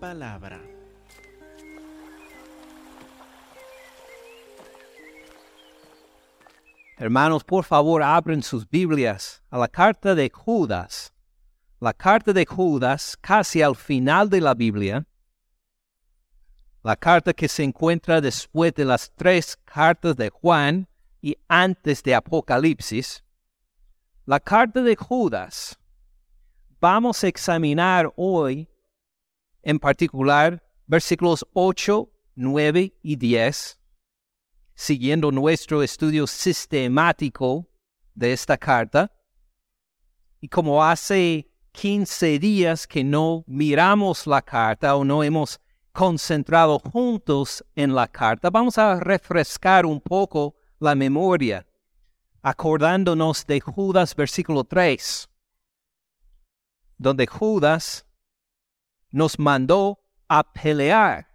palabra. Hermanos, por favor, abren sus Biblias a la carta de Judas. La carta de Judas, casi al final de la Biblia. La carta que se encuentra después de las tres cartas de Juan y antes de Apocalipsis. La carta de Judas. Vamos a examinar hoy, en particular, versículos 8, 9 y 10 siguiendo nuestro estudio sistemático de esta carta. Y como hace 15 días que no miramos la carta o no hemos concentrado juntos en la carta, vamos a refrescar un poco la memoria, acordándonos de Judas versículo 3, donde Judas nos mandó a pelear,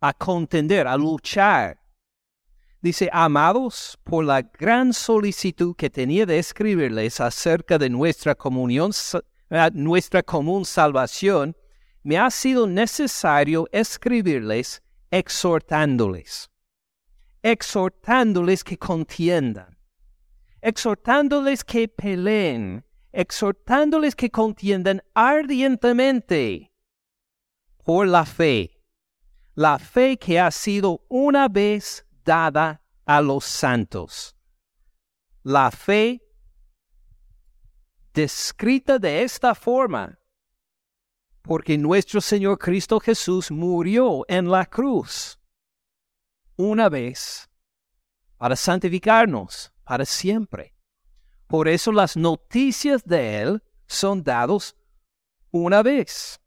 a contender, a luchar. Dice, amados, por la gran solicitud que tenía de escribirles acerca de nuestra comunión, eh, nuestra común salvación, me ha sido necesario escribirles exhortándoles, exhortándoles que contiendan, exhortándoles que peleen, exhortándoles que contiendan ardientemente por la fe, la fe que ha sido una vez dada a los santos. La fe descrita de esta forma, porque nuestro Señor Cristo Jesús murió en la cruz una vez para santificarnos para siempre. Por eso las noticias de Él son dados una vez.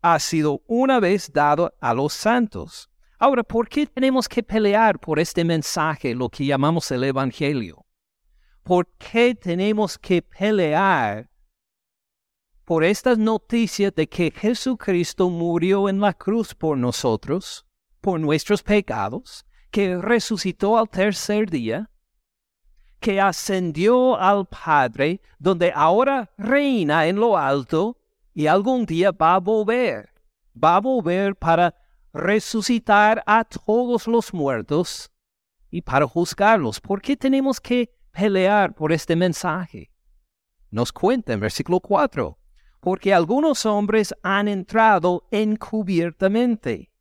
Ha sido una vez dado a los santos. Ahora, ¿por qué tenemos que pelear por este mensaje, lo que llamamos el Evangelio? ¿Por qué tenemos que pelear por estas noticias de que Jesucristo murió en la cruz por nosotros, por nuestros pecados, que resucitó al tercer día, que ascendió al Padre, donde ahora reina en lo alto y algún día va a volver, va a volver para resucitar a todos los muertos y para juzgarlos. ¿Por qué tenemos que pelear por este mensaje? Nos cuenta en versículo 4, porque algunos hombres han entrado encubiertamente,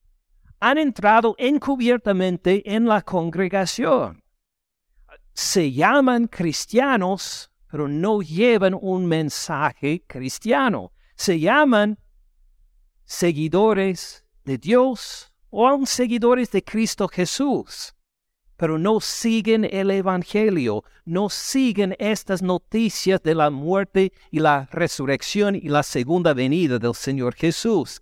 han entrado encubiertamente en la congregación. Se llaman cristianos, pero no llevan un mensaje cristiano. Se llaman seguidores de Dios o aún seguidores de Cristo Jesús, pero no siguen el Evangelio, no siguen estas noticias de la muerte y la resurrección y la segunda venida del Señor Jesús.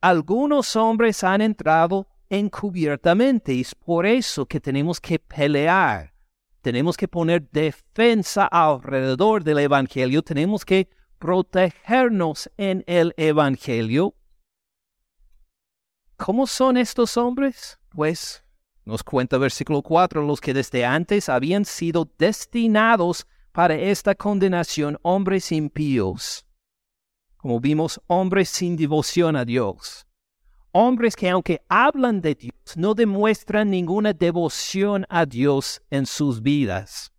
Algunos hombres han entrado encubiertamente y es por eso que tenemos que pelear. Tenemos que poner defensa alrededor del Evangelio, tenemos que protegernos en el Evangelio ¿Cómo son estos hombres? Pues nos cuenta versículo 4, los que desde antes habían sido destinados para esta condenación, hombres impíos. Como vimos, hombres sin devoción a Dios. Hombres que aunque hablan de Dios, no demuestran ninguna devoción a Dios en sus vidas.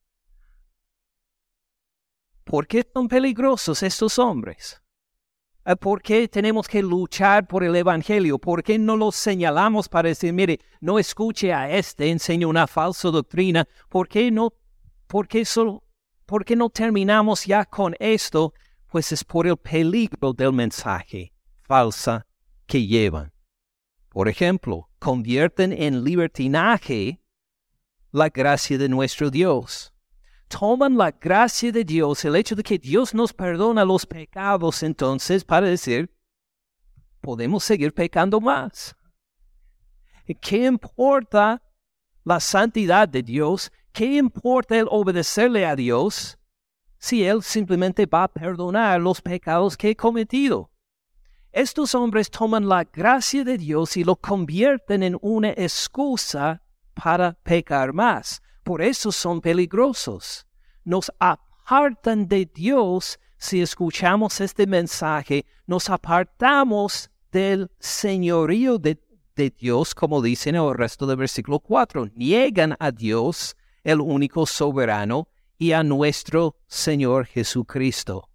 ¿Por qué son peligrosos estos hombres? Eh, ¿Por qué tenemos que luchar por el Evangelio? ¿Por qué no lo señalamos para decir, mire, no escuche a este, enseña una falsa doctrina? ¿Por qué no, por qué solo, por qué no terminamos ya con esto? Pues es por el peligro del mensaje falsa que llevan. Por ejemplo, convierten en libertinaje la gracia de nuestro Dios toman la gracia de Dios, el hecho de que Dios nos perdona los pecados, entonces para decir, podemos seguir pecando más. ¿Qué importa la santidad de Dios? ¿Qué importa el obedecerle a Dios si Él simplemente va a perdonar los pecados que he cometido? Estos hombres toman la gracia de Dios y lo convierten en una excusa para pecar más. Por eso son peligrosos. Nos apartan de Dios si escuchamos este mensaje, nos apartamos del señorío de, Dios, como dice en el resto del versículo 4. Niegan a Dios, el único soberano, y a nuestro Señor Jesucristo.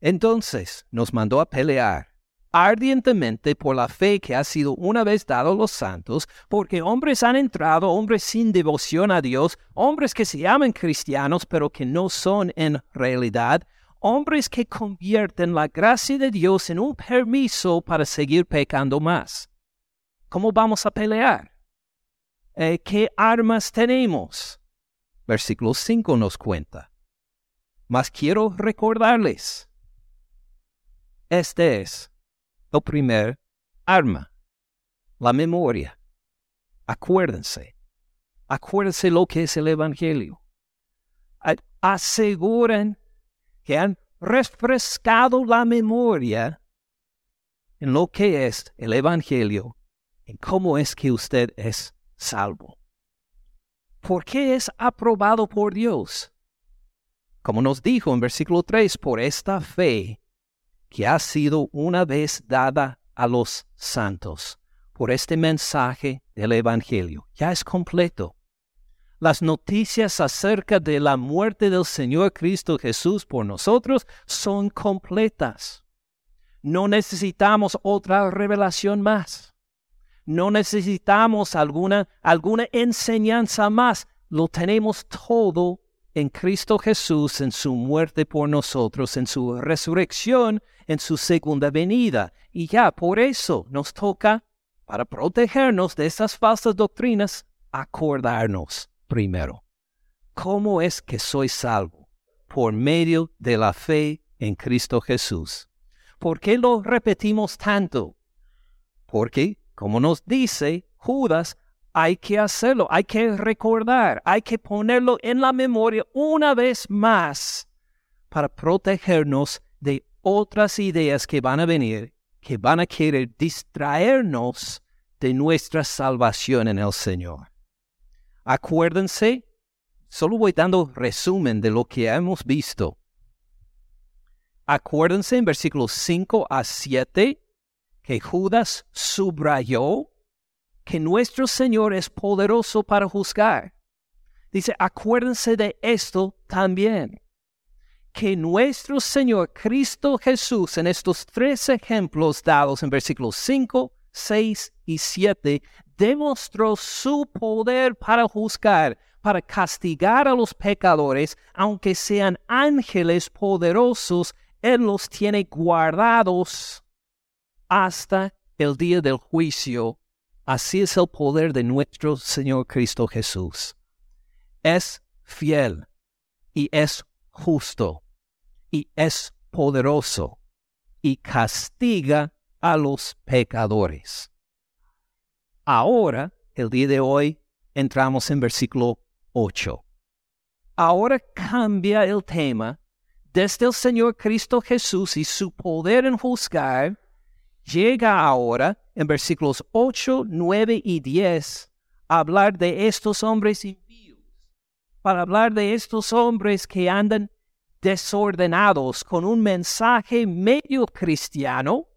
Entonces nos mandó a pelear ardientemente por la fe que ha sido una vez dado a los santos, porque hombres han entrado, hombres sin devoción a Dios, hombres que se llaman cristianos pero que no son en realidad, hombres que convierten la gracia de Dios en un permiso para seguir pecando más. ¿Cómo vamos a pelear? Eh, ¿Qué armas tenemos? Versículo 5 nos cuenta. Mas quiero recordarles, este es el primer arma, la memoria. Acuérdense, acuérdense lo que es el Evangelio. Aseguren que han refrescado la memoria en lo que es el Evangelio, en cómo es que usted es salvo. ¿Por qué es aprobado por Dios? Como nos dijo en versículo 3, por esta fe que ha sido una vez dada a los santos, por este mensaje del Evangelio. Ya es completo las noticias acerca de la muerte del Señor Cristo Jesús por nosotros son completas. No necesitamos otra revelación más. No necesitamos alguna, alguna enseñanza más. Lo tenemos todo en Cristo Jesús, en su muerte por nosotros, en su resurrección, en su segunda venida. Y ya por eso nos toca, para protegernos de estas falsas doctrinas, acordarnos primero. ¿Cómo es que soy salvo? Por medio de la fe en Cristo Jesús. ¿Por qué lo repetimos tanto? Porque, como nos dice Judas, hay que hacerlo, hay que recordar, hay que ponerlo en la memoria una vez más para protegernos de otras ideas que van a venir, que van a querer distraernos de nuestra salvación en el Señor. Acuérdense, solo voy dando resumen de lo que hemos visto. Acuérdense en versículos 5 a 7 que Judas subrayó que nuestro Señor es poderoso para juzgar. Dice, acuérdense de esto también, que nuestro Señor Cristo Jesús en estos tres ejemplos dados en versículos 5, 6 y 7 demostró su poder para juzgar, para castigar a los pecadores, aunque sean ángeles poderosos, Él los tiene guardados hasta el día del juicio. Así es el poder de nuestro Señor Cristo Jesús. Es fiel y es justo y es poderoso y castiga a los pecadores. Ahora, el día de hoy, entramos en versículo 8. Ahora cambia el tema desde el Señor Cristo Jesús y su poder en juzgar, llega ahora en versículos 8, 9 y 10 a hablar de estos hombres impíos, para hablar de estos hombres que andan desordenados con un mensaje medio cristiano,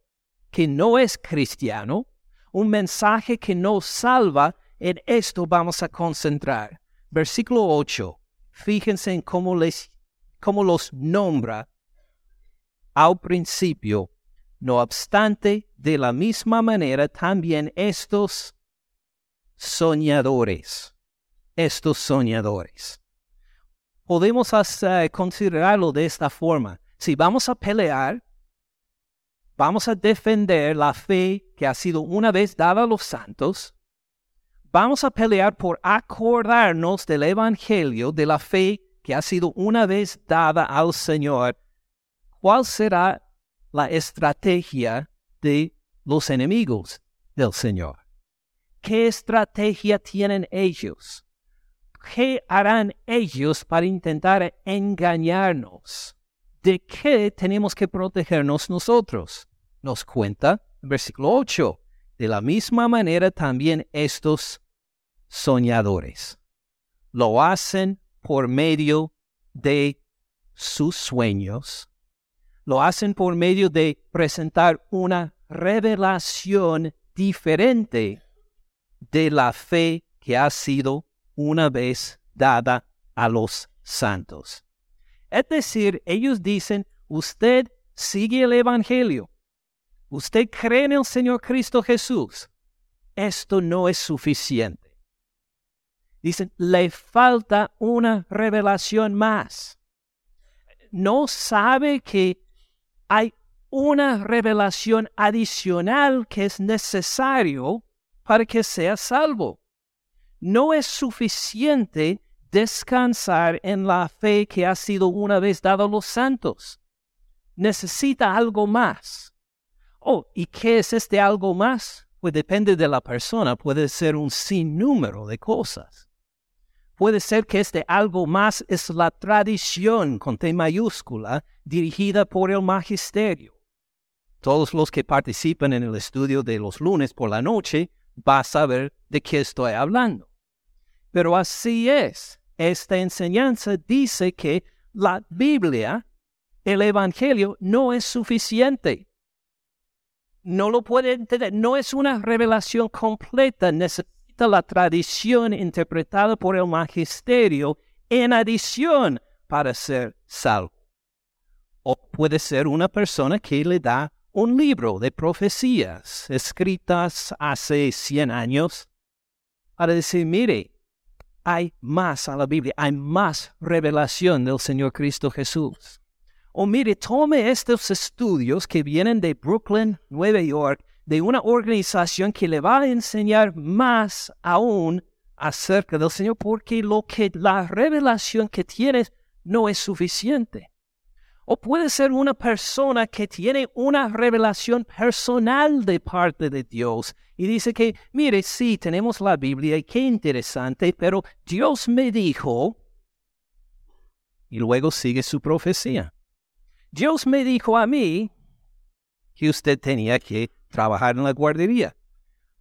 que no es cristiano, un mensaje que nos salva, en esto vamos a concentrar. Versículo 8. Fíjense en cómo, les, cómo los nombra al principio. No obstante, de la misma manera también estos soñadores, estos soñadores. Podemos considerarlo de esta forma. Si vamos a pelear, vamos a defender la fe que ha sido una vez dada a los santos, vamos a pelear por acordarnos del Evangelio, de la fe que ha sido una vez dada al Señor. ¿Cuál será la estrategia de los enemigos del Señor? ¿Qué estrategia tienen ellos? ¿Qué harán ellos para intentar engañarnos? ¿De qué tenemos que protegernos nosotros? nos cuenta en versículo 8. De la misma manera también estos soñadores lo hacen por medio de sus sueños, lo hacen por medio de presentar una revelación diferente de la fe que ha sido una vez dada a los santos. Es decir, ellos dicen, usted sigue el Evangelio, usted cree en el Señor Cristo Jesús, esto no es suficiente. Dicen, le falta una revelación más. No sabe que hay una revelación adicional que es necesario para que sea salvo. No es suficiente descansar en la fe que ha sido una vez dado a los santos. Necesita algo más. Oh, ¿y qué es este algo más? Pues depende de la persona, puede ser un sinnúmero de cosas. Puede ser que este algo más es la tradición con T mayúscula dirigida por el magisterio. Todos los que participan en el estudio de los lunes por la noche van a saber de qué estoy hablando. Pero así es. Esta enseñanza dice que la Biblia, el Evangelio, no es suficiente. No lo puede entender. No es una revelación completa. Necesita la tradición interpretada por el magisterio en adición para ser salvo. O puede ser una persona que le da un libro de profecías escritas hace 100 años para decir, mire, hay más a la Biblia, hay más revelación del Señor Cristo Jesús. O mire, tome estos estudios que vienen de Brooklyn, Nueva York, de una organización que le va a enseñar más aún acerca del Señor, porque lo que la revelación que tienes no es suficiente. O puede ser una persona que tiene una revelación personal de parte de Dios y dice que, mire, sí, tenemos la Biblia y qué interesante, pero Dios me dijo, y luego sigue su profecía. Dios me dijo a mí que usted tenía que trabajar en la guardería.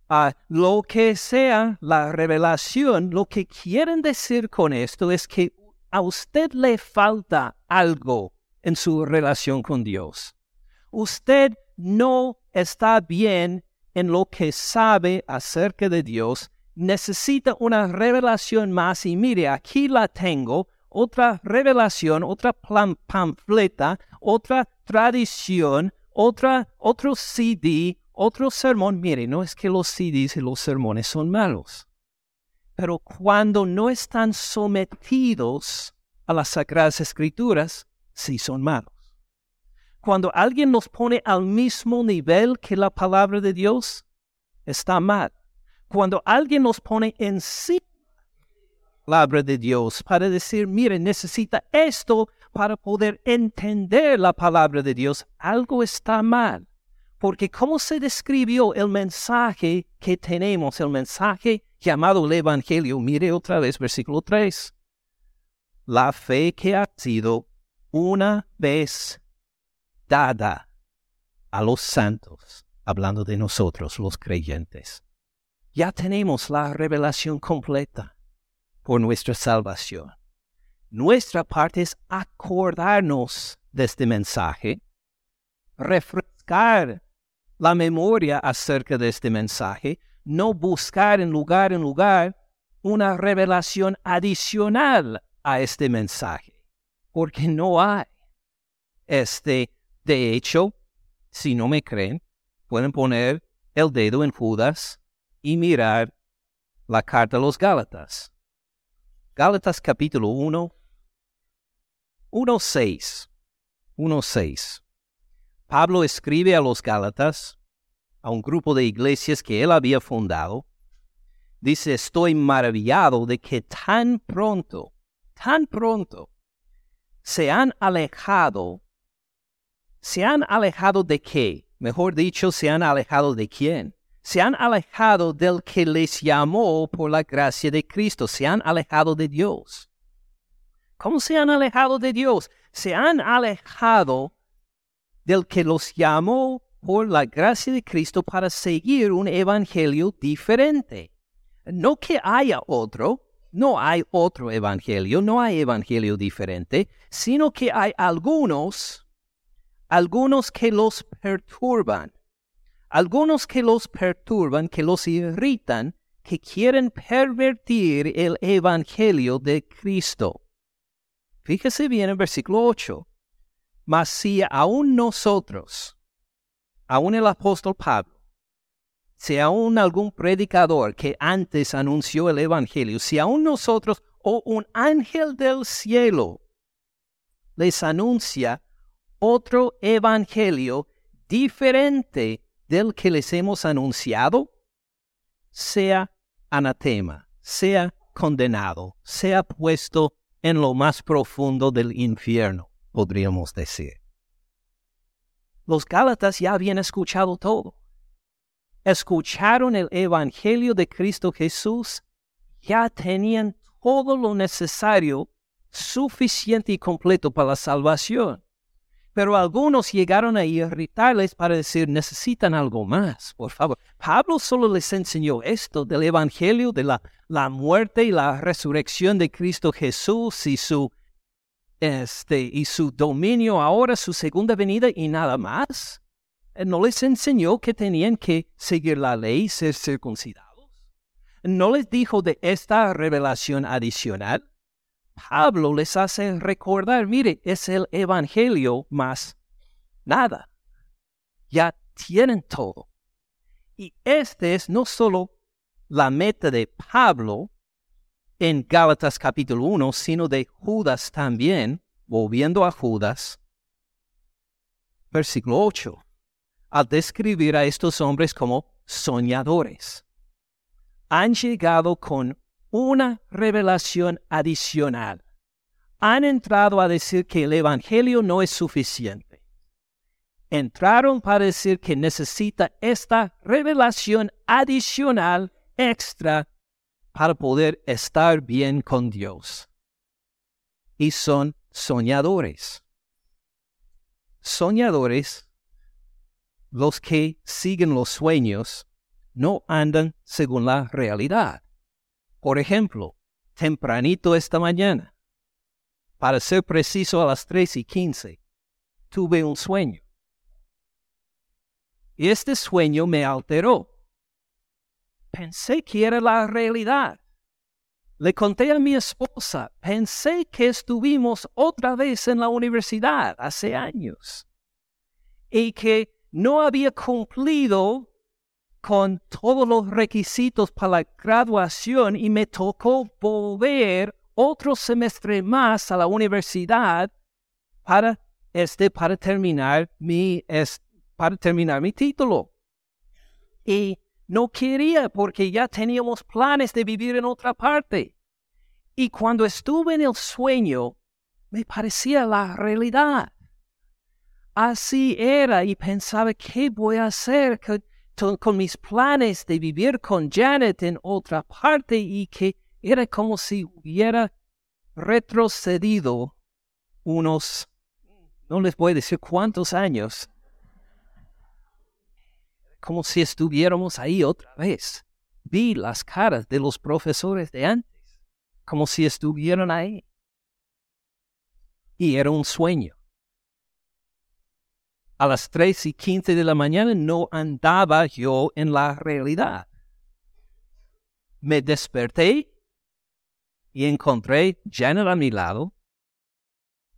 A lo que sea la revelación, lo que quieren decir con esto es que a usted le falta algo en su relación con Dios. Usted no está bien en lo que sabe acerca de Dios, necesita una revelación más y mire, aquí la tengo, otra revelación, otra pamfleta, otra tradición, otra, otro CD, otro sermón. Mire, no es que los CDs y los sermones son malos, pero cuando no están sometidos a las sagradas escrituras, sí son malos. Cuando alguien nos pone al mismo nivel que la palabra de Dios, está mal. Cuando alguien nos pone en sí la palabra de Dios para decir, mire, necesita esto para poder entender la palabra de Dios, algo está mal. Porque ¿cómo se describió el mensaje que tenemos, el mensaje llamado el Evangelio? Mire otra vez versículo 3. La fe que ha sido una vez dada a los santos, hablando de nosotros los creyentes. Ya tenemos la revelación completa por nuestra salvación. Nuestra parte es acordarnos de este mensaje, refrescar la memoria acerca de este mensaje, no buscar en lugar en lugar una revelación adicional a este mensaje porque no hay. Este, de hecho, si no me creen, pueden poner el dedo en Judas y mirar la carta a los Gálatas. Gálatas capítulo 1, 1.6. 1.6. Pablo escribe a los Gálatas, a un grupo de iglesias que él había fundado. Dice, estoy maravillado de que tan pronto, tan pronto, se han alejado. ¿Se han alejado de qué? Mejor dicho, se han alejado de quién? Se han alejado del que les llamó por la gracia de Cristo. Se han alejado de Dios. ¿Cómo se han alejado de Dios? Se han alejado del que los llamó por la gracia de Cristo para seguir un evangelio diferente. No que haya otro, no hay otro evangelio, no hay evangelio diferente, sino que hay algunos, algunos que los perturban, algunos que los perturban, que los irritan, que quieren pervertir el evangelio de Cristo. Fíjese bien en versículo 8. Mas si aún nosotros, aún el apóstol Pablo, si aún algún predicador que antes anunció el Evangelio, si aún nosotros o un ángel del cielo les anuncia otro Evangelio diferente del que les hemos anunciado, sea anatema, sea condenado, sea puesto en lo más profundo del infierno, podríamos decir. Los Gálatas ya habían escuchado todo escucharon el Evangelio de Cristo Jesús, ya tenían todo lo necesario, suficiente y completo para la salvación. Pero algunos llegaron a irritarles para decir, necesitan algo más, por favor. Pablo solo les enseñó esto del Evangelio, de la, la muerte y la resurrección de Cristo Jesús y su, este, y su dominio ahora, su segunda venida y nada más. Eh, no les enseñó que tenían que seguir la ley y ser circuncidados. No les dijo de esta revelación adicional. Pablo les hace recordar, mire, es el Evangelio más nada. Ya tienen todo. Y este es no solo la meta de Pablo en Gálatas capítulo 1, sino de Judas también, volviendo a Judas. Versículo 8 al describir a estos hombres como soñadores. Han llegado con una revelación adicional. Han entrado a decir que el Evangelio no es suficiente. Entraron para decir que necesita esta revelación adicional extra para poder estar bien con Dios. Y son soñadores. Soñadores los que siguen los sueños no andan según la realidad. Por ejemplo, tempranito esta mañana, para ser preciso a las tres y quince, tuve un sueño. Y este sueño me alteró. Pensé que era la realidad. Le conté a mi esposa, pensé que estuvimos otra vez en la universidad hace años y que no había cumplido con todos los requisitos para la graduación y me tocó volver otro semestre más a la universidad para este para terminar mi para terminar mi título. Y no quería porque ya teníamos planes de vivir en otra parte. Y cuando estuve en el sueño, me parecía la realidad así era y pensaba, ¿qué voy a hacer con, mis planes de vivir con Janet en otra parte? Y que era como si hubiera retrocedido unos, no les voy a decir cuántos años, como si estuviéramos ahí otra vez. Vi las caras de los profesores de antes, como si estuvieran ahí. Y era un sueño a las tres y quince de la mañana no andaba yo en la realidad. Me desperté y encontré Janet a mi lado.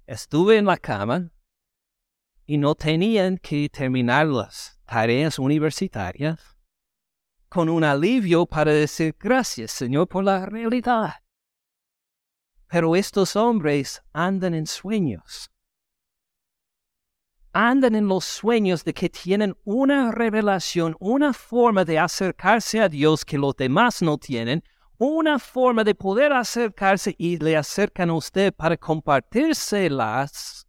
Estuve en la cama y no tenían que terminar las tareas universitarias con un alivio para decir gracias, Señor, por la realidad. Pero estos hombres andan en sueños andan en los sueños de que tienen una revelación, una forma de acercarse a Dios que los demás no tienen, una forma de poder acercarse y le acercan a usted para compartírselas.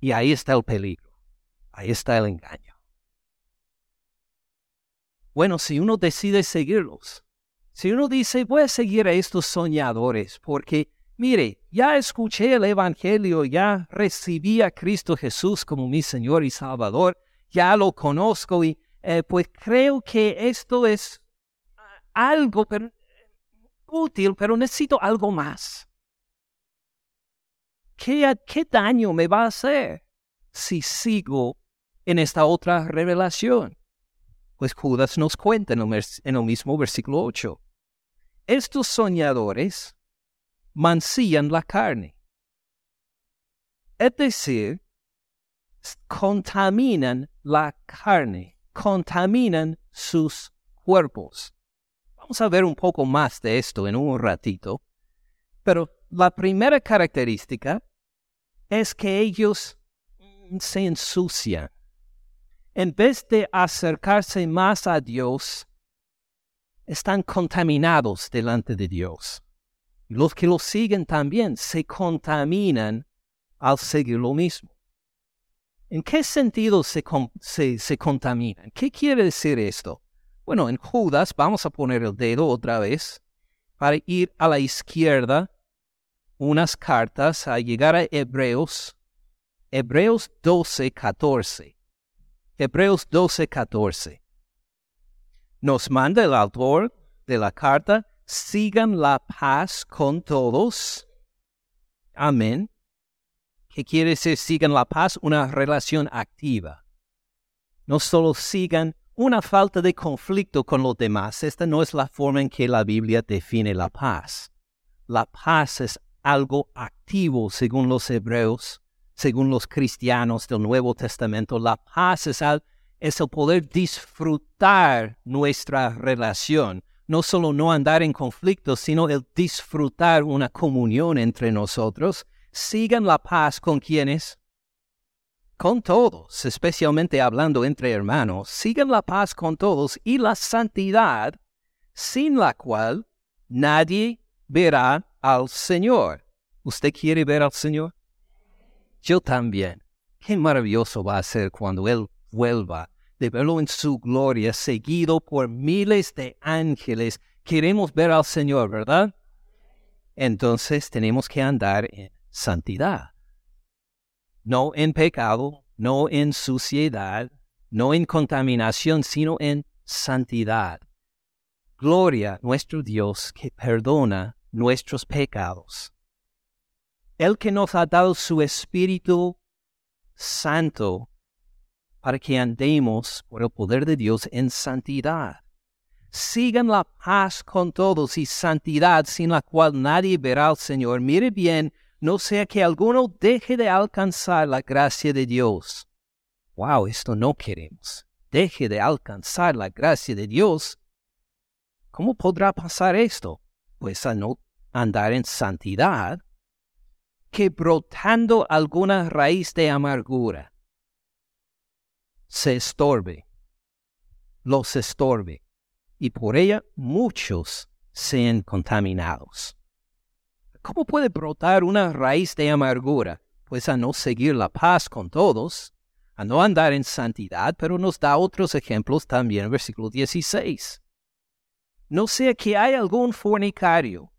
Y ahí está el peligro, ahí está el engaño. Bueno, si uno decide seguirlos, si uno dice, voy a seguir a estos soñadores porque Mire, ya escuché el Evangelio, ya recibí a Cristo Jesús como mi Señor y Salvador, ya lo conozco y eh, pues creo que esto es algo, pero útil, pero necesito algo más. ¿Qué, qué daño me va a hacer si sigo en esta otra revelación? Pues Judas nos cuenta en el, en el mismo versículo 8. Estos soñadores mancillan la carne. Es decir, contaminan la carne, contaminan sus cuerpos. Vamos a ver un poco más de esto en un ratito, pero la primera característica es que ellos se ensucian. En vez de acercarse más a Dios, están contaminados delante de Dios. Los que lo siguen también se contaminan al seguir lo mismo. ¿En qué sentido se, contaminan? ¿Qué quiere decir esto? Bueno, en Judas vamos a poner el dedo otra vez para ir a la izquierda unas cartas a llegar a Hebreos, Hebreos 12, 14. Hebreos 12, 14. Nos manda el autor de la carta, sigan la paz con todos. Amén. ¿Qué quiere decir sigan la paz? Una relación activa. No solo sigan una falta de conflicto con los demás. Esta no es la forma en que la Biblia define la paz. La paz es algo activo según los hebreos, según los cristianos del Nuevo Testamento. La paz es, es el poder disfrutar nuestra relación. No solo no andar en conflicto, sino el disfrutar una comunión entre nosotros sigan la paz con quienes, con todos, especialmente hablando entre hermanos, sigan la paz con todos y la santidad, sin la cual nadie verá al Señor. ¿Usted quiere ver al Señor? Yo también. Qué maravilloso va a ser cuando Él vuelva, de verlo en su gloria, seguido por miles de ángeles. Queremos ver al Señor, ¿verdad? Entonces tenemos que andar en santidad. No en pecado, no en suciedad, no en contaminación, sino en santidad. Gloria a nuestro Dios que perdona nuestros pecados. El que nos ha dado su Espíritu Santo para que andemos por el poder de Dios en santidad. Sigan la paz con todos y santidad sin la cual nadie verá al Señor. Mire bien no sea que alguno deje de alcanzar la gracia de Dios. Wow, esto no queremos. Deje de alcanzar la gracia de Dios. ¿Cómo podrá pasar esto? Pues a no andar en santidad, que brotando alguna raíz de amargura se estorbe, los estorbe, y por ella muchos sean contaminados. ¿Cómo puede brotar una raíz de amargura? Pues a no seguir la paz con todos, a no andar en santidad, pero nos da otros ejemplos también versículo 16. No sea que hay algún fornicario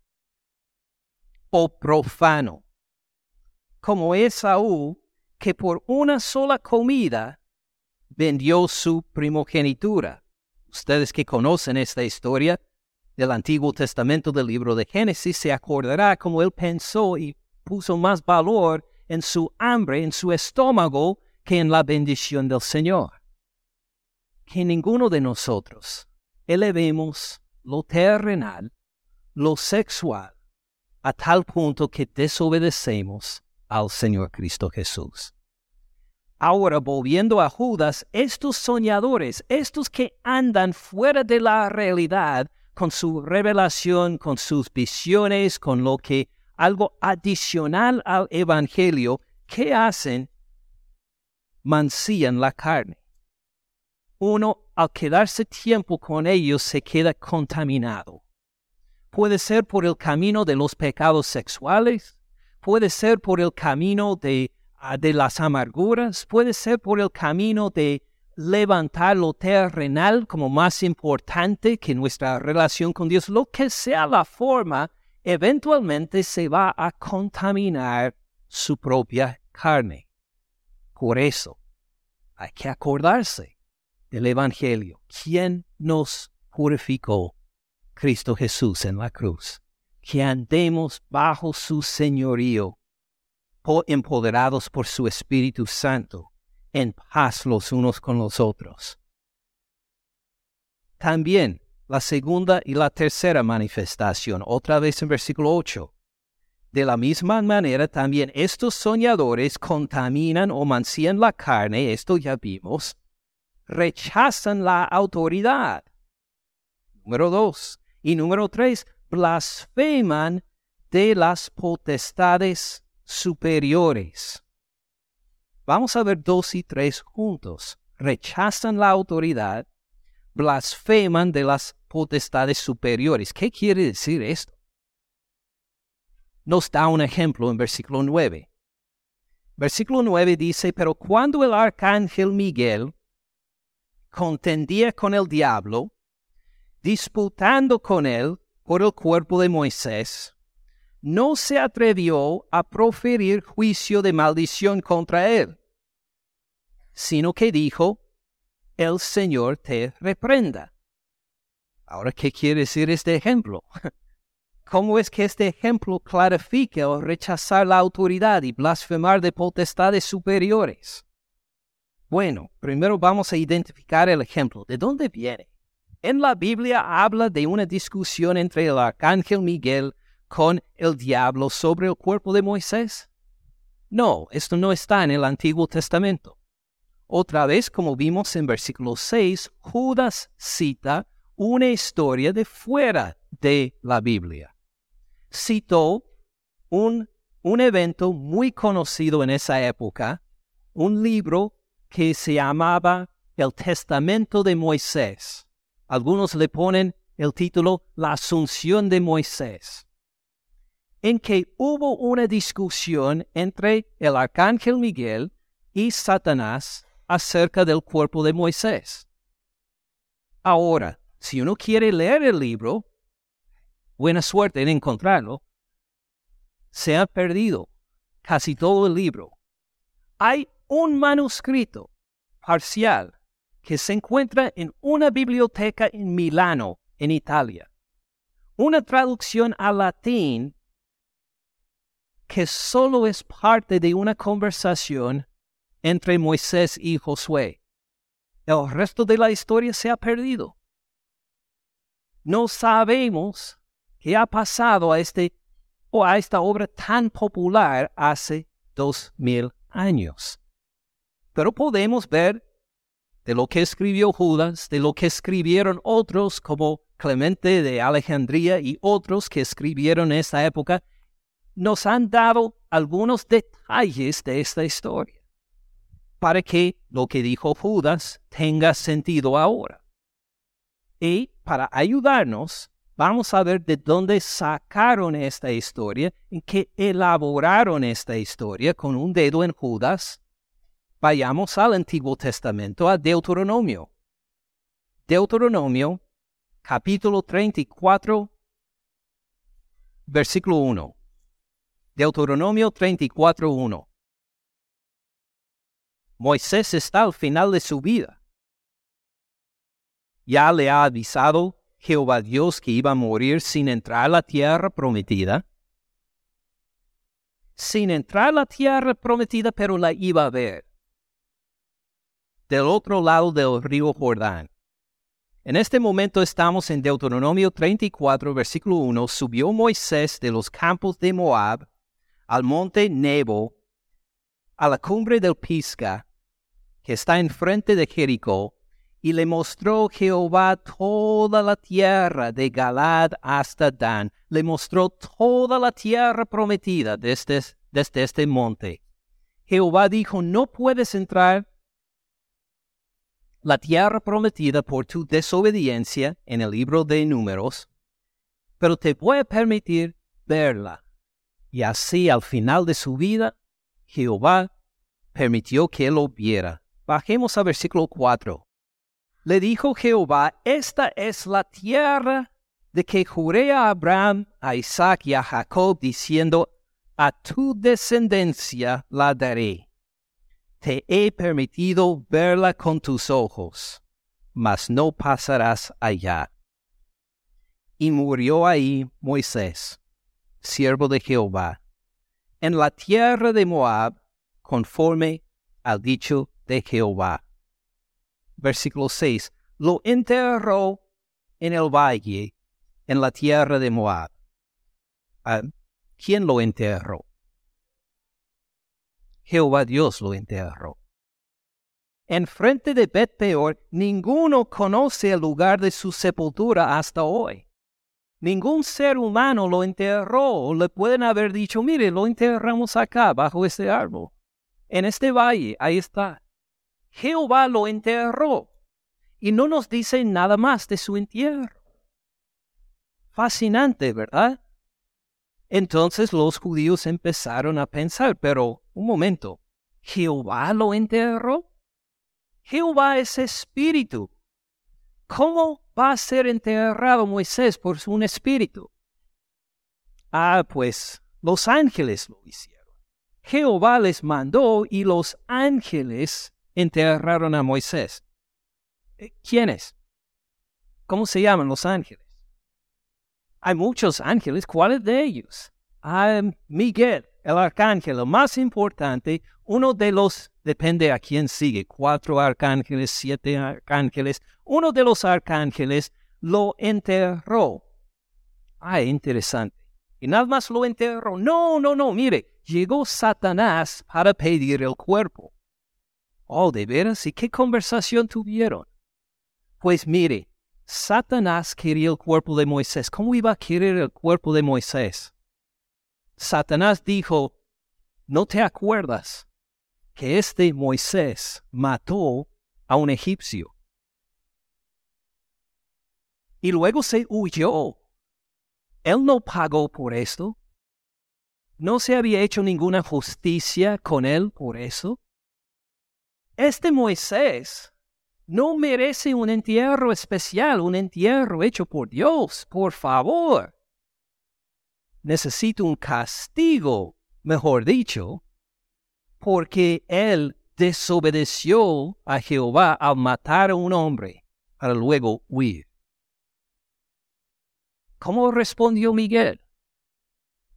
o profano, como Esaú, que por una sola comida vendió su primogenitura. Ustedes que conocen esta historia del Antiguo Testamento del libro de Génesis se acordará cómo él pensó y puso más valor en su hambre, en su estómago, que en la bendición del Señor. Que ninguno de nosotros elevemos lo terrenal, lo sexual, a tal punto que desobedecemos al Señor Cristo Jesús. Ahora, volviendo a Judas, estos soñadores, estos que andan fuera de la realidad, con su revelación, con sus visiones, con lo que algo adicional al Evangelio, ¿qué hacen? Mancillan la carne. Uno, al quedarse tiempo con ellos, se queda contaminado. Puede ser por el camino de los pecados sexuales, puede ser por el camino de, de las amarguras, puede ser por el camino de levantar lo terrenal como más importante que nuestra relación con Dios, lo que sea la forma, eventualmente se va a contaminar su propia carne. Por eso, hay que acordarse del Evangelio. ¿Quién nos purificó? Cristo Jesús en la cruz, que andemos bajo su señorío, empoderados por su Espíritu Santo, en paz los unos con los otros. También la segunda y la tercera manifestación, otra vez en versículo 8. De la misma manera también estos soñadores contaminan o mancían la carne, esto ya vimos, rechazan la autoridad. Número dos. Y número tres, blasfeman de las potestades superiores. Vamos a ver dos y tres juntos. Rechazan la autoridad, blasfeman de las potestades superiores. ¿Qué quiere decir esto? Nos da un ejemplo en versículo 9. Versículo 9 dice, pero cuando el arcángel Miguel contendía con el diablo, disputando con él por el cuerpo de Moisés, no se atrevió a proferir juicio de maldición contra él, sino que dijo, el Señor te reprenda. Ahora, ¿qué quiere decir este ejemplo? ¿Cómo es que este ejemplo clarifica o rechazar la autoridad y blasfemar de potestades superiores? Bueno, primero vamos a identificar el ejemplo. ¿De dónde viene? En la Biblia habla de una discusión entre el arcángel Miguel con el diablo sobre el cuerpo de Moisés. No, esto no está en el Antiguo Testamento. Otra vez, como vimos en versículo 6, Judas cita una historia de fuera de la Biblia. Citó un, un evento muy conocido en esa época, un libro que se llamaba El Testamento de Moisés. Algunos le ponen el título La Asunción de Moisés, en que hubo una discusión entre el arcángel Miguel y Satanás acerca del cuerpo de Moisés. Ahora, si uno quiere leer el libro, buena suerte en encontrarlo, se ha perdido casi todo el libro. Hay un manuscrito parcial que se encuentra en una biblioteca en Milano, en Italia. Una traducción al latín que solo es parte de una conversación entre Moisés y Josué. El resto de la historia se ha perdido. No sabemos qué ha pasado a este o a esta obra tan popular hace dos mil años. Pero podemos ver de lo que escribió Judas, de lo que escribieron otros como Clemente de Alejandría y otros que escribieron en esta época, nos han dado algunos detalles de esta historia para que lo que dijo Judas tenga sentido ahora. Y para ayudarnos, vamos a ver de dónde sacaron esta historia, en que elaboraron esta historia con un dedo en Judas Vayamos al Antiguo Testamento, a Deuteronomio. Deuteronomio, capítulo 34, versículo 1. Deuteronomio 34, 1. Moisés está al final de su vida. Ya le ha avisado Jehová Dios que iba a morir sin entrar a la tierra prometida. Sin entrar a la tierra prometida, pero la iba a ver del otro lado del río Jordán. En este momento estamos en Deuteronomio 34, versículo 1. Subió Moisés de los campos de Moab al monte Nebo, a la cumbre del Pisca, que está enfrente de Jericó, y le mostró Jehová toda la tierra de Galad hasta Dan. Le mostró toda la tierra prometida desde, desde este monte. Jehová dijo, no puedes entrar la tierra prometida por tu desobediencia en el libro de números, pero te voy a permitir verla. Y así al final de su vida, Jehová permitió que lo viera. Bajemos al versículo 4. Le dijo Jehová, esta es la tierra de que juré a Abraham, a Isaac y a Jacob, diciendo, a tu descendencia la daré te he permitido verla con tus ojos, mas no pasarás allá. Y murió ahí Moisés, siervo de Jehová, en la tierra de Moab, conforme al dicho de Jehová. Versículo 6. Lo enterró en el valle, en la tierra de Moab. Ah, ¿Quién lo enterró? Jehová Dios lo enterró. En frente de Bet Peor, ninguno conoce el lugar de su sepultura hasta hoy. Ningún ser humano lo enterró o le pueden haber dicho, mire, lo enterramos acá, bajo este árbol. En este valle, ahí está. Jehová lo enterró. Y no nos dice nada más de su entierro. Fascinante, ¿verdad? Entonces los judíos empezaron a pensar, pero un momento, ¿Jehová lo enterró? Jehová es espíritu. ¿Cómo va a ser enterrado Moisés por un espíritu? Ah, pues los ángeles lo hicieron. Jehová les mandó y los ángeles enterraron a Moisés. Eh, ¿Quiénes? ¿Cómo se llaman los ángeles? Hay muchos ángeles. ¿Cuáles de ellos? Ah, Miguel, el arcángel, el más importante, uno de los, depende a quién sigue, cuatro arcángeles, siete arcángeles, uno de los arcángeles lo enterró. Ah, interesante. Y nada más lo enterró. No, no, no, mire, llegó Satanás para pedir el cuerpo. Oh, ¿de veras? ¿Y qué conversación tuvieron? Pues mire, Satanás quería el cuerpo de Moisés. ¿Cómo iba a querer el cuerpo de Moisés? Satanás dijo, ¿no te acuerdas que este Moisés mató a un egipcio? Y luego se huyó. Él no pagó por esto. No se había hecho ninguna justicia con él por eso. Este Moisés no merece un entierro especial, un entierro hecho por Dios, por favor necesita un castigo, mejor dicho, porque él desobedeció a Jehová al matar a un hombre para luego huir. ¿Cómo respondió Miguel?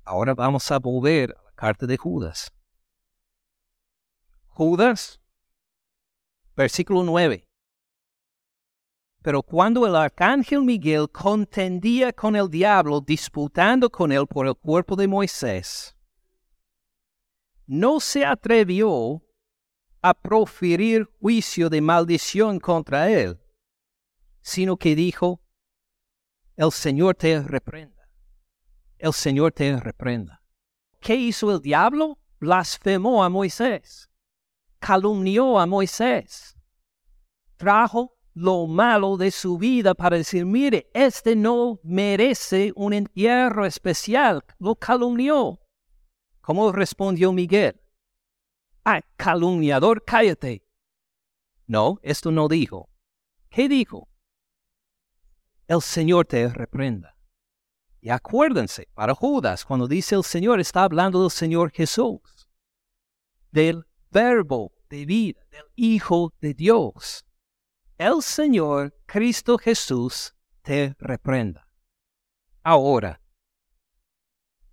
Ahora vamos a volver a la carta de Judas. Judas, versículo 9. Pero cuando el arcángel Miguel contendía con el diablo, disputando con él por el cuerpo de Moisés, no se atrevió a proferir juicio de maldición contra él, sino que dijo, el Señor te reprenda, el Señor te reprenda. ¿Qué hizo el diablo? Blasfemó a Moisés, calumnió a Moisés, trajo lo malo de su vida para decir, mire, este no merece un entierro especial. Lo calumnió. ¿Cómo respondió Miguel? Ah, calumniador, cállate. No, esto no dijo. ¿Qué dijo? El Señor te reprenda. Y acuérdense, para Judas, cuando dice el Señor, está hablando del Señor Jesús, del verbo de vida, del Hijo de Dios el Señor Cristo Jesús te reprenda. Ahora,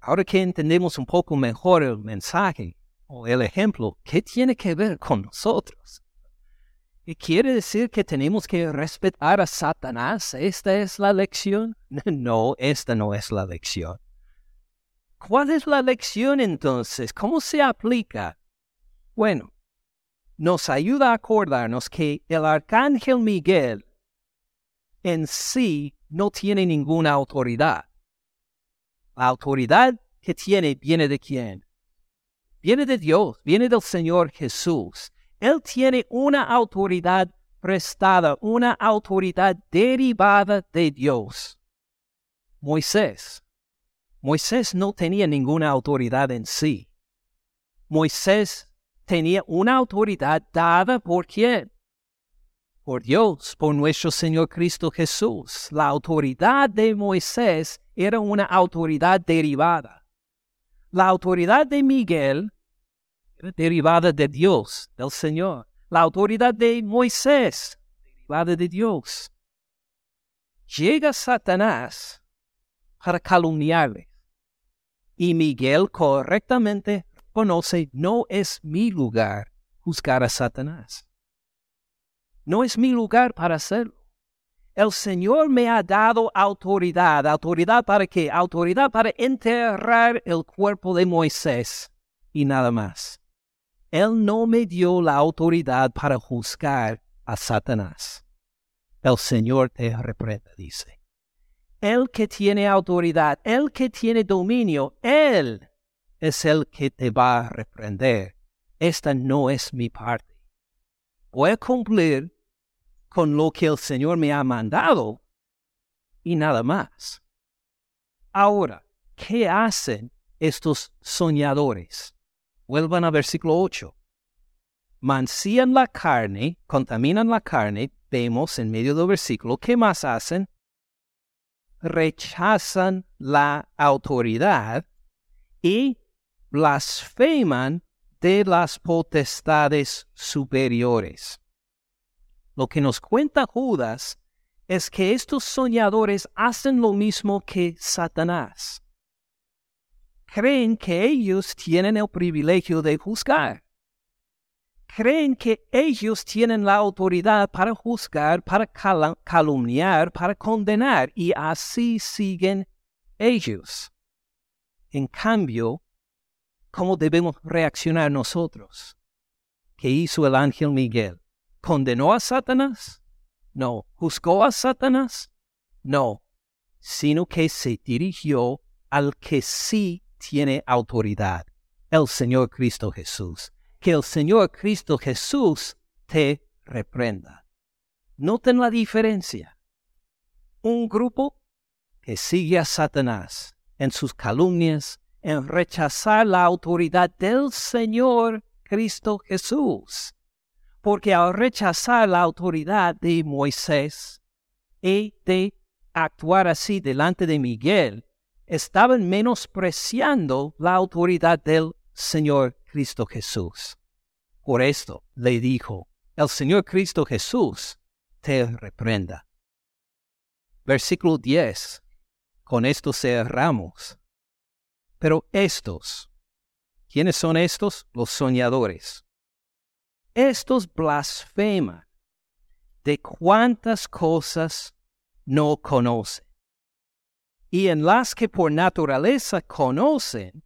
ahora que entendemos un poco mejor el mensaje o el ejemplo, ¿qué tiene que ver con nosotros? ¿Y quiere decir que tenemos que respetar a Satanás? ¿Esta es la lección? No, esta no es la lección. ¿Cuál es la lección entonces? ¿Cómo se aplica? Bueno, nos ayuda a acordarnos que el arcángel Miguel en sí no tiene ninguna autoridad. La autoridad que tiene viene de quién? Viene de Dios, viene del Señor Jesús. Él tiene una autoridad prestada, una autoridad derivada de Dios. Moisés. Moisés no tenía ninguna autoridad en sí. Moisés tenía una autoridad dada por quién? Por Dios, por nuestro Señor Cristo Jesús. La autoridad de Moisés era una autoridad derivada. La autoridad de Miguel derivada de Dios, del Señor. La autoridad de Moisés, derivada de Dios. Llega Satanás para calumniarles. Y Miguel correctamente conoce, no es mi lugar juzgar a Satanás. No es mi lugar para hacerlo. El Señor me ha dado autoridad. ¿Autoridad para qué? Autoridad para enterrar el cuerpo de Moisés y nada más. Él no me dio la autoridad para juzgar a Satanás. El Señor te reprenda, dice. El que tiene autoridad, el que tiene dominio, Él es el que te va a reprender. Esta no es mi parte. Voy a cumplir con lo que el Señor me ha mandado y nada más. Ahora, ¿qué hacen estos soñadores? Vuelvan a versículo 8. Mancían la carne, contaminan la carne, vemos en medio del versículo, ¿qué más hacen? Rechazan la autoridad y blasfeman de las potestades superiores. Lo que nos cuenta Judas es que estos soñadores hacen lo mismo que Satanás. Creen que ellos tienen el privilegio de juzgar. Creen que ellos tienen la autoridad para juzgar, para calumniar, para condenar, y así siguen ellos. En cambio, ¿cómo debemos reaccionar nosotros? ¿Qué hizo el ángel Miguel? ¿Condenó a Satanás? No. ¿Juzgó a Satanás? No. Sino que se dirigió al que sí tiene autoridad, el Señor Cristo Jesús. Que el Señor Cristo Jesús te reprenda. Noten la diferencia. Un grupo que sigue a Satanás en sus calumnias, en rechazar la autoridad del Señor Cristo Jesús porque al rechazar la autoridad de Moisés y de actuar así delante de Miguel, estaban menospreciando la autoridad del Señor Cristo Jesús. Por esto le dijo, el Señor Cristo Jesús te reprenda. Versículo 10. Con esto cerramos. Pero estos, ¿quiénes son estos? Los soñadores estos blasfeman de cuántas cosas no conocen. Y en las que por naturaleza conocen,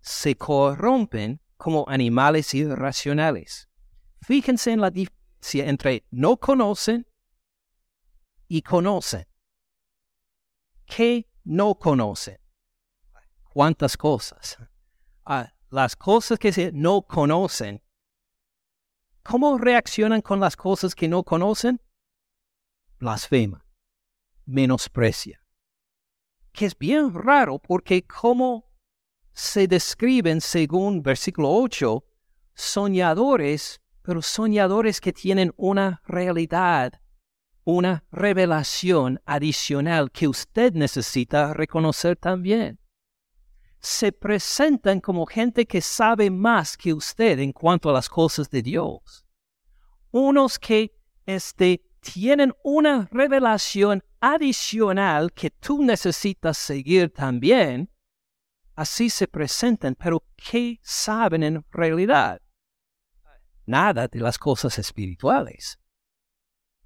se corrompen como animales irracionales. Fíjense en la diferencia entre no conocen y conocen. ¿Qué no conocen? ¿Cuántas cosas? Ah, las cosas que se no conocen ¿Cómo reaccionan con las cosas que no conocen? Blasfema, menosprecia. Que es bien raro porque como se describen según versículo 8, soñadores, pero soñadores que tienen una realidad, una revelación adicional que usted necesita reconocer también se presentan como gente que sabe más que usted en cuanto a las cosas de Dios. Unos que este, tienen una revelación adicional que tú necesitas seguir también. Así se presentan, pero ¿qué saben en realidad? Nada de las cosas espirituales.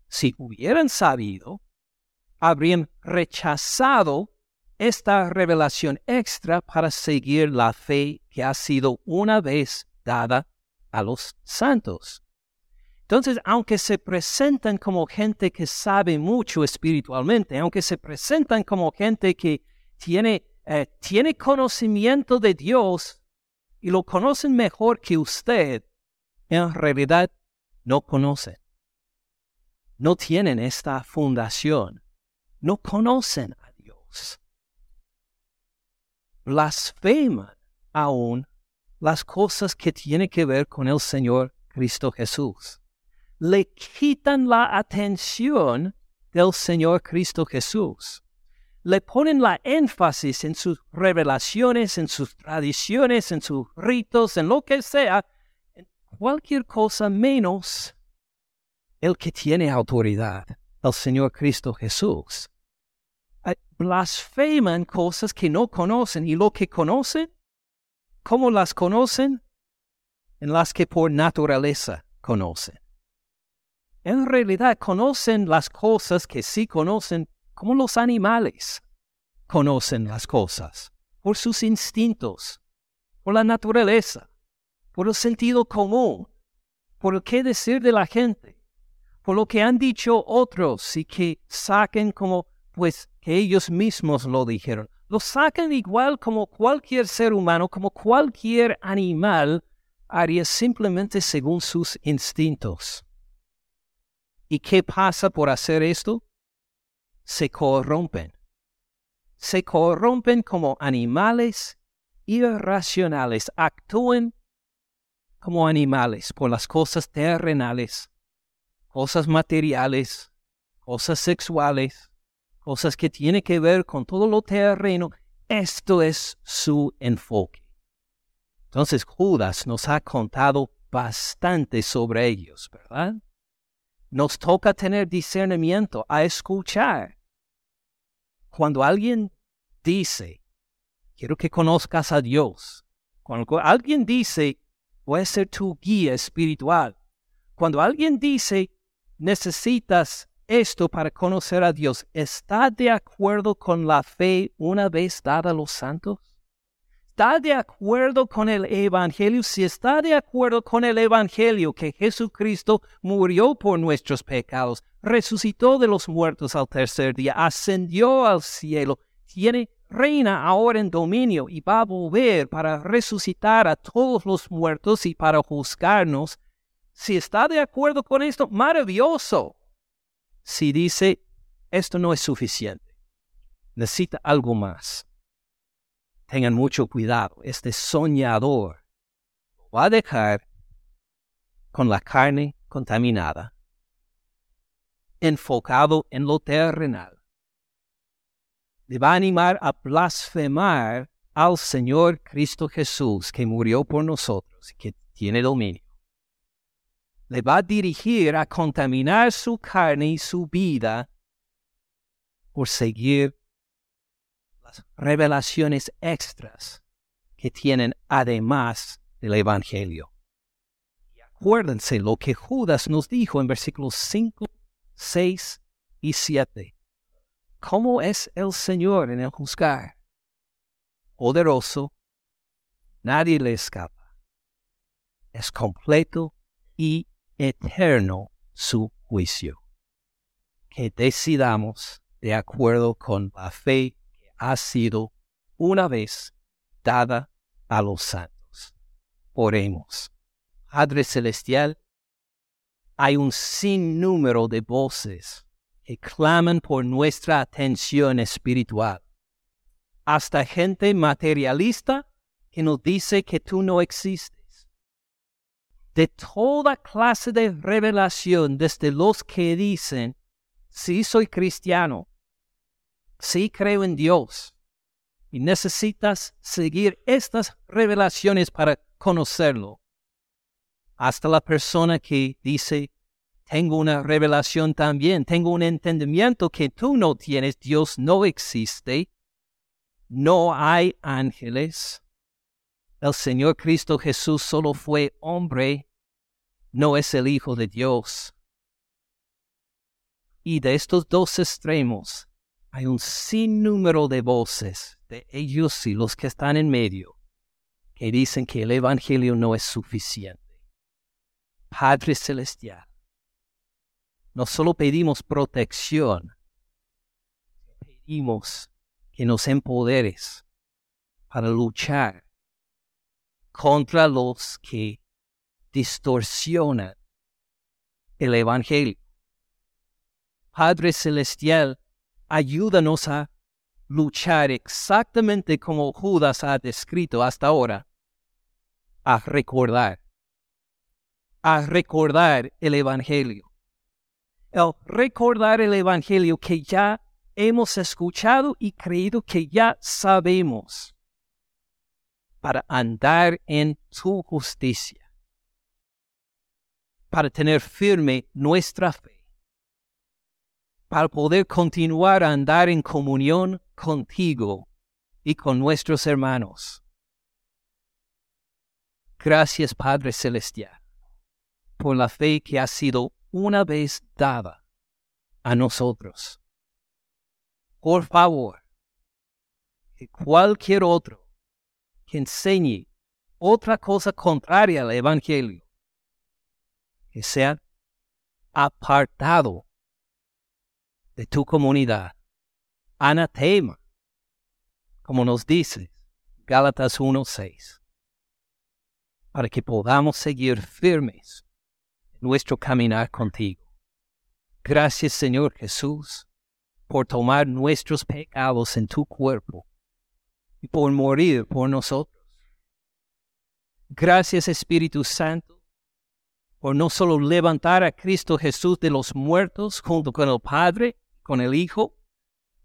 Si hubieran sabido, habrían rechazado esta revelación extra para seguir la fe que ha sido una vez dada a los santos. Entonces, aunque se presentan como gente que sabe mucho espiritualmente, aunque se presentan como gente que tiene, eh, tiene conocimiento de Dios y lo conocen mejor que usted, en realidad no conocen. No tienen esta fundación. No conocen a Dios blasfeman aún las cosas que tienen que ver con el Señor Cristo Jesús. Le quitan la atención del Señor Cristo Jesús. Le ponen la énfasis en sus revelaciones, en sus tradiciones, en sus ritos, en lo que sea, en cualquier cosa menos el que tiene autoridad, el Señor Cristo Jesús. blasfeman cosas que no conocen y lo que conocen, ¿cómo las conocen? En las que por naturaleza conocen. En realidad conocen las cosas que sí conocen como los animales conocen las cosas, por sus instintos, por la naturaleza, por el sentido común, por el qué decir de la gente, por lo que han dicho otros y que saquen como pues que ellos mismos lo dijeron. Lo sacan igual como cualquier ser humano, como cualquier animal haría simplemente según sus instintos. ¿Y qué pasa por hacer esto? Se corrompen. Se corrompen como animales irracionales, actúan como animales por las cosas terrenales, cosas materiales, cosas sexuales, cosas que tienen que ver con todo lo terreno, esto es su enfoque. Entonces Judas nos ha contado bastante sobre ellos, ¿verdad? Nos toca tener discernimiento, a escuchar. Cuando alguien dice, quiero que conozcas a Dios, cuando alguien dice, voy a ser tu guía espiritual, cuando alguien dice, necesitas esto para conocer a Dios está de acuerdo con la fe una vez dada a los santos? ¿Está de acuerdo con el Evangelio? Si está de acuerdo con el Evangelio que Jesucristo murió por nuestros pecados, resucitó de los muertos al tercer día, ascendió al cielo, tiene reina ahora en dominio y va a volver para resucitar a todos los muertos y para juzgarnos. Si está de acuerdo con esto, maravilloso si dice, esto no es suficiente, necesita algo más. Tengan mucho cuidado, este soñador va a dejar con la carne contaminada, enfocado en lo terrenal. Le va a animar a blasfemar al Señor Cristo Jesús que murió por nosotros y que tiene dominio le va a dirigir a contaminar su carne y su vida por seguir revelaciones extras que tienen además del Evangelio. Y acuérdense lo que Judas nos dijo en versículos 5, 6 y 7. ¿Cómo es el Señor en el juzgar? Poderoso, nadie le escapa. Es completo y eterno su juicio. Que decidamos de acuerdo con la fe ha sido una vez dada a los santos. Oremos. Padre Celestial, hay un sinnúmero de voces que claman por nuestra atención espiritual. Hasta gente materialista que nos dice que tú no existes de toda clase de revelación, desde los que dicen, sí soy cristiano, sí creo en Dios, y necesitas seguir estas revelaciones para conocerlo, hasta la persona que dice, tengo una revelación también, tengo un entendimiento que tú no tienes, Dios no existe, no hay ángeles, el Señor Cristo Jesús solo fue hombre, no es el Hijo de Dios. Y de estos dos extremos hay un sinnúmero de voces, de ellos y los que están en medio, que dicen que el Evangelio no es suficiente. Padre Celestial, no solo pedimos protección, pedimos que nos empoderes para luchar contra los que distorsionan el Evangelio. Padre Celestial, ayúdanos a luchar exactamente como Judas ha descrito hasta ahora, a recordar, a recordar el Evangelio. El recordar el Evangelio que ya hemos escuchado y creído que ya sabemos. Para andar en su justicia, para tener firme nuestra fe, para poder continuar a andar en comunión contigo y con nuestros hermanos. Gracias Padre Celestial por la fe que ha sido una vez dada a nosotros. Por favor, que cualquier otro que enseñe otra cosa contraria al Evangelio, que sea apartado de tu comunidad, anatema, como nos dice Gálatas 1.6, para que podamos seguir firmes en nuestro caminar contigo. Gracias Señor Jesús por tomar nuestros pecados en tu cuerpo y por morir por nosotros. Gracias Espíritu Santo por no solo levantar a Cristo Jesús de los muertos junto con el Padre, con el Hijo,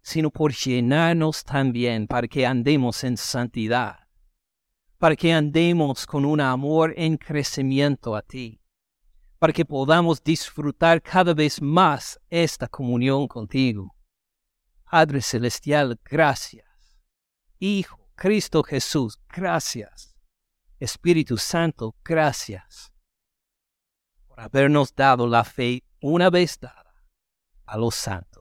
sino por llenarnos también para que andemos en santidad, para que andemos con un amor en crecimiento a ti, para que podamos disfrutar cada vez más esta comunión contigo. Padre Celestial, gracias. Hijo, Cristo Jesús, gracias. Espíritu Santo, gracias por habernos dado la fe una vez dada a los santos.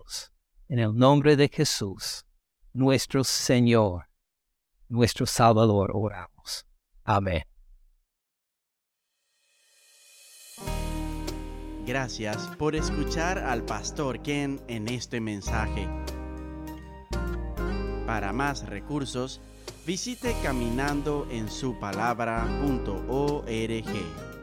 En el nombre de Jesús, nuestro Señor, nuestro Salvador, oramos. Amén. Gracias por escuchar al pastor Ken en este mensaje. Para más recursos, visite caminandoensupalabra.org.